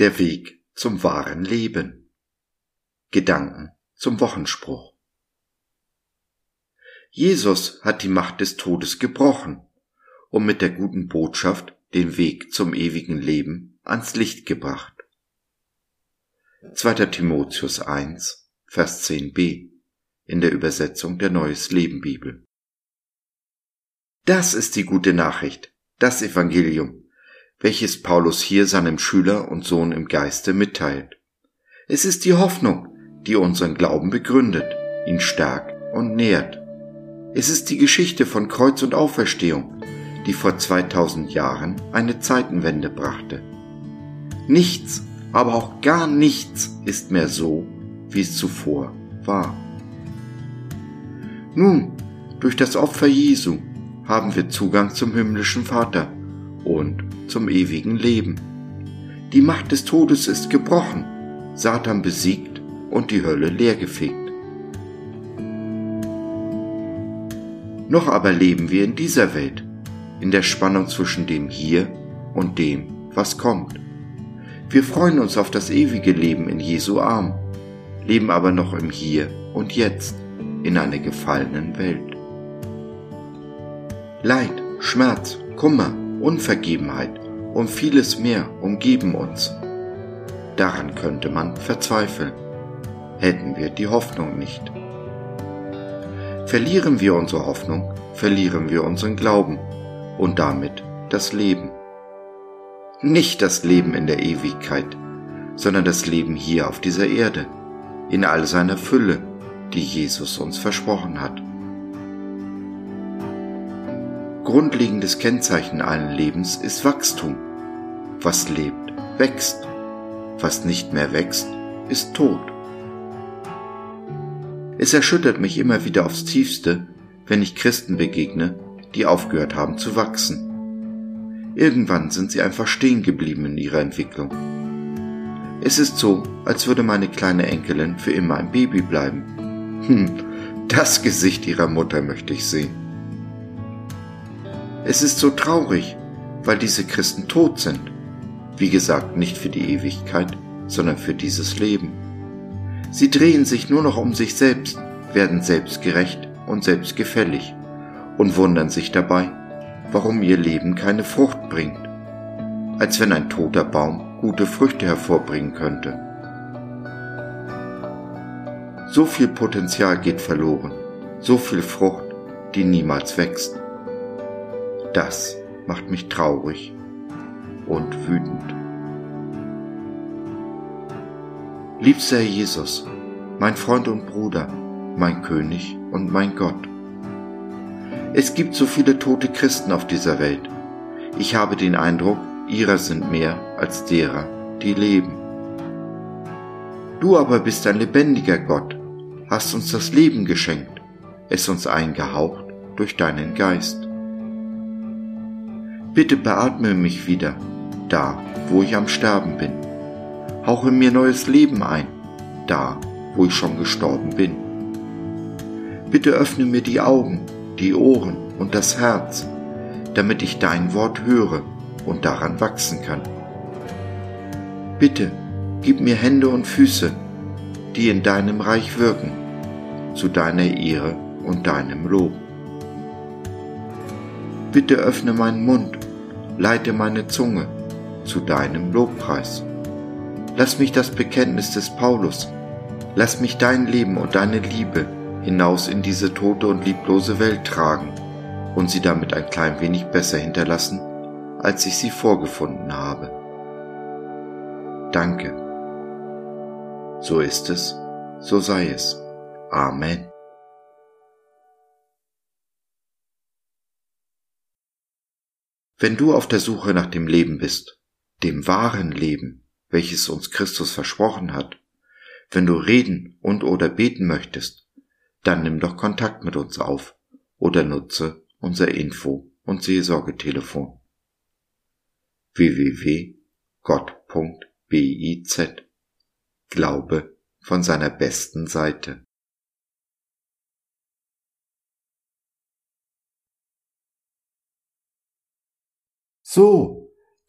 Der Weg zum wahren Leben. Gedanken zum Wochenspruch. Jesus hat die Macht des Todes gebrochen und mit der guten Botschaft den Weg zum ewigen Leben ans Licht gebracht. 2. Timotheus 1, Vers 10b in der Übersetzung der Neues Leben Bibel. Das ist die gute Nachricht, das Evangelium, welches Paulus hier seinem Schüler und Sohn im Geiste mitteilt. Es ist die Hoffnung, die unseren Glauben begründet, ihn stärkt und nährt. Es ist die Geschichte von Kreuz und Auferstehung, die vor 2000 Jahren eine Zeitenwende brachte. Nichts, aber auch gar nichts ist mehr so, wie es zuvor war. Nun, durch das Opfer Jesu haben wir Zugang zum himmlischen Vater und zum ewigen Leben. Die Macht des Todes ist gebrochen, Satan besiegt und die Hölle leergefegt. Noch aber leben wir in dieser Welt, in der Spannung zwischen dem Hier und dem, was kommt. Wir freuen uns auf das ewige Leben in Jesu Arm, leben aber noch im Hier und Jetzt in einer gefallenen Welt. Leid, Schmerz, Kummer, Unvergebenheit und vieles mehr umgeben uns. Daran könnte man verzweifeln, hätten wir die Hoffnung nicht. Verlieren wir unsere Hoffnung, verlieren wir unseren Glauben und damit das Leben. Nicht das Leben in der Ewigkeit, sondern das Leben hier auf dieser Erde, in all seiner Fülle, die Jesus uns versprochen hat. Grundlegendes Kennzeichen allen Lebens ist Wachstum. Was lebt, wächst. Was nicht mehr wächst, ist tot. Es erschüttert mich immer wieder aufs tiefste, wenn ich Christen begegne, die aufgehört haben zu wachsen. Irgendwann sind sie einfach stehen geblieben in ihrer Entwicklung. Es ist so, als würde meine kleine Enkelin für immer ein Baby bleiben. Hm, das Gesicht ihrer Mutter möchte ich sehen. Es ist so traurig, weil diese Christen tot sind. Wie gesagt, nicht für die Ewigkeit, sondern für dieses Leben. Sie drehen sich nur noch um sich selbst, werden selbstgerecht und selbstgefällig und wundern sich dabei, warum ihr Leben keine Frucht bringt, als wenn ein toter Baum gute Früchte hervorbringen könnte. So viel Potenzial geht verloren, so viel Frucht, die niemals wächst. Das macht mich traurig und wütend. Liebster Herr Jesus, mein Freund und Bruder, mein König und mein Gott. Es gibt so viele tote Christen auf dieser Welt. Ich habe den Eindruck, ihrer sind mehr als derer, die leben. Du aber bist ein lebendiger Gott, hast uns das Leben geschenkt, es uns eingehaucht durch deinen Geist. Bitte beatme mich wieder, da, wo ich am Sterben bin. Hauche mir neues Leben ein, da, wo ich schon gestorben bin. Bitte öffne mir die Augen, die Ohren und das Herz, damit ich dein Wort höre und daran wachsen kann. Bitte, gib mir Hände und Füße, die in deinem Reich wirken, zu deiner Ehre und deinem Lob. Bitte öffne meinen Mund, leite meine Zunge zu deinem Lobpreis. Lass mich das Bekenntnis des Paulus, lass mich dein Leben und deine Liebe hinaus in diese tote und lieblose Welt tragen und sie damit ein klein wenig besser hinterlassen, als ich sie vorgefunden habe. Danke. So ist es, so sei es. Amen. Wenn du auf der Suche nach dem Leben bist, dem wahren Leben, welches uns Christus versprochen hat, wenn du reden und oder beten möchtest, dann nimm doch Kontakt mit uns auf oder nutze unser Info- und Seelsorgetelefon. Www.gott.biz Glaube von seiner besten Seite. So,